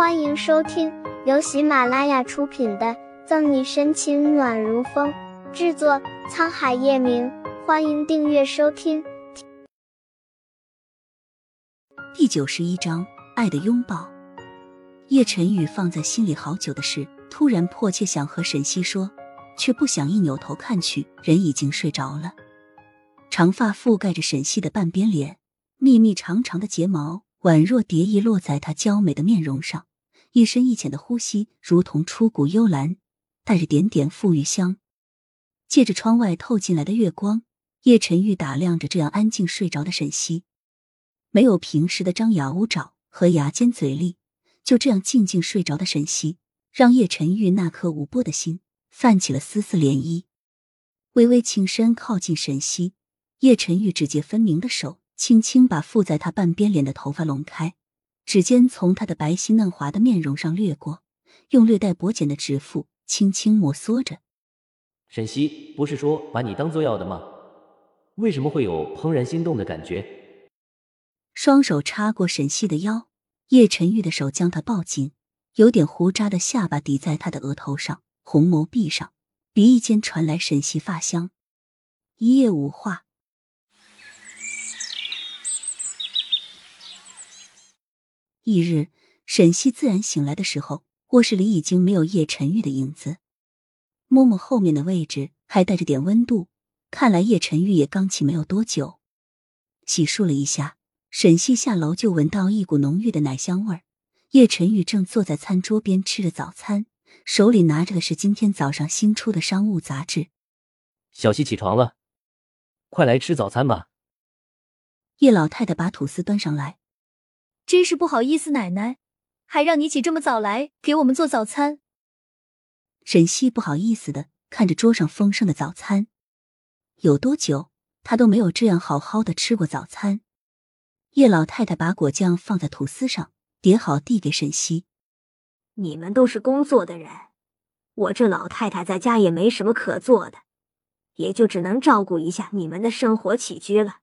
欢迎收听由喜马拉雅出品的《赠你深情暖如风》，制作沧海夜明。欢迎订阅收听。第九十一章，爱的拥抱。叶晨宇放在心里好久的事，突然迫切想和沈西说，却不想一扭头看去，人已经睡着了。长发覆盖着沈西的半边脸，密密长长的睫毛。宛若蝶翼落在她娇美的面容上，一深一浅的呼吸如同出谷幽兰，带着点点馥郁香。借着窗外透进来的月光，叶晨玉打量着这样安静睡着的沈西，没有平时的张牙舞爪和牙尖嘴利，就这样静静睡着的沈西，让叶晨玉那颗无波的心泛起了丝丝涟漪。微微倾身靠近沈西，叶晨玉指节分明的手。轻轻把附在他半边脸的头发拢开，指尖从他的白皙嫩滑的面容上掠过，用略带薄茧的指腹轻轻摩挲着。沈西，不是说把你当做药的吗？为什么会有怦然心动的感觉？双手插过沈西的腰，叶晨玉的手将她抱紧，有点胡渣的下巴抵在他的额头上，红眸闭上，鼻翼间传来沈西发香。一夜无话。翌日，沈西自然醒来的时候，卧室里已经没有叶晨玉的影子。摸摸后面的位置，还带着点温度，看来叶晨玉也刚起没有多久。洗漱了一下，沈西下楼就闻到一股浓郁的奶香味儿。叶晨玉正坐在餐桌边吃着早餐，手里拿着的是今天早上新出的商务杂志。小西起床了，快来吃早餐吧。叶老太太把吐司端上来。真是不好意思，奶奶，还让你起这么早来给我们做早餐。沈西不好意思的看着桌上丰盛的早餐，有多久他都没有这样好好的吃过早餐。叶老太太把果酱放在吐司上，叠好递给沈西。你们都是工作的人，我这老太太在家也没什么可做的，也就只能照顾一下你们的生活起居了。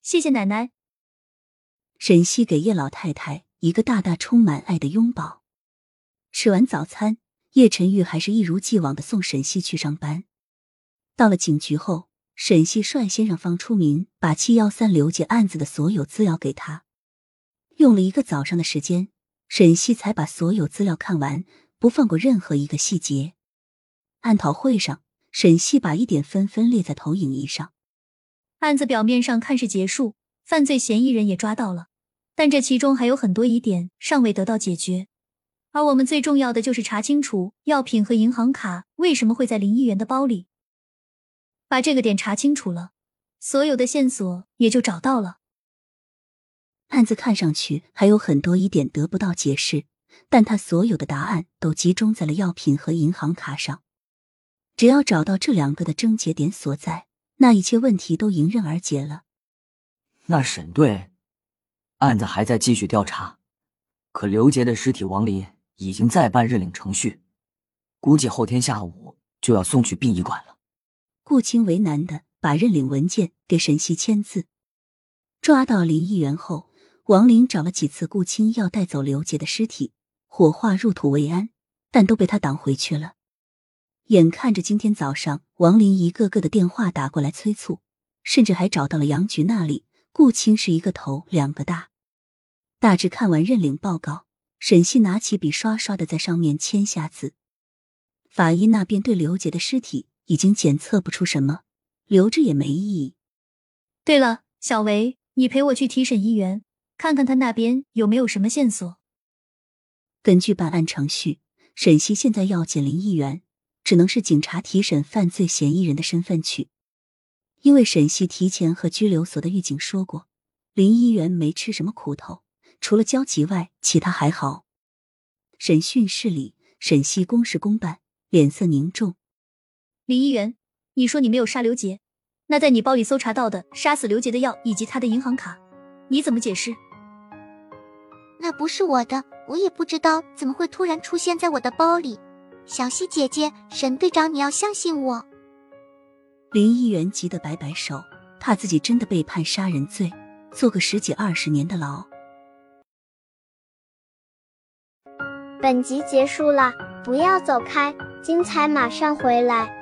谢谢奶奶。沈西给叶老太太一个大大充满爱的拥抱。吃完早餐，叶晨玉还是一如既往的送沈西去上班。到了警局后，沈西率先让方初明把七幺三刘杰案子的所有资料给他，用了一个早上的时间，沈西才把所有资料看完，不放过任何一个细节。案讨会上，沈西把疑点纷纷列在投影仪上。案子表面上看是结束。犯罪嫌疑人也抓到了，但这其中还有很多疑点尚未得到解决，而我们最重要的就是查清楚药品和银行卡为什么会在林议员的包里。把这个点查清楚了，所有的线索也就找到了。案子看上去还有很多疑点得不到解释，但他所有的答案都集中在了药品和银行卡上。只要找到这两个的症结点所在，那一切问题都迎刃而解了。那沈队，案子还在继续调查，可刘杰的尸体王林已经在办认领程序，估计后天下午就要送去殡仪馆了。顾青为难的把认领文件给沈西签字。抓到林议员后，王林找了几次顾青要带走刘杰的尸体，火化入土为安，但都被他挡回去了。眼看着今天早上，王林一个个的电话打过来催促，甚至还找到了杨局那里。顾青是一个头两个大，大致看完认领报告，沈西拿起笔刷刷的在上面签下字。法医那边对刘杰的尸体已经检测不出什么，留着也没意义。对了，小维，你陪我去提审议员，看看他那边有没有什么线索。根据办案程序，沈西现在要见林议员，只能是警察提审犯罪嫌疑人的身份去。因为沈西提前和拘留所的狱警说过，林一元没吃什么苦头，除了焦急外，其他还好。审讯室里，沈西公事公办，脸色凝重。林一元，你说你没有杀刘杰，那在你包里搜查到的杀死刘杰的药以及他的银行卡，你怎么解释？那不是我的，我也不知道怎么会突然出现在我的包里。小西姐姐，沈队长，你要相信我。林议员急得摆摆手，怕自己真的被判杀人罪，坐个十几二十年的牢。本集结束了，不要走开，精彩马上回来。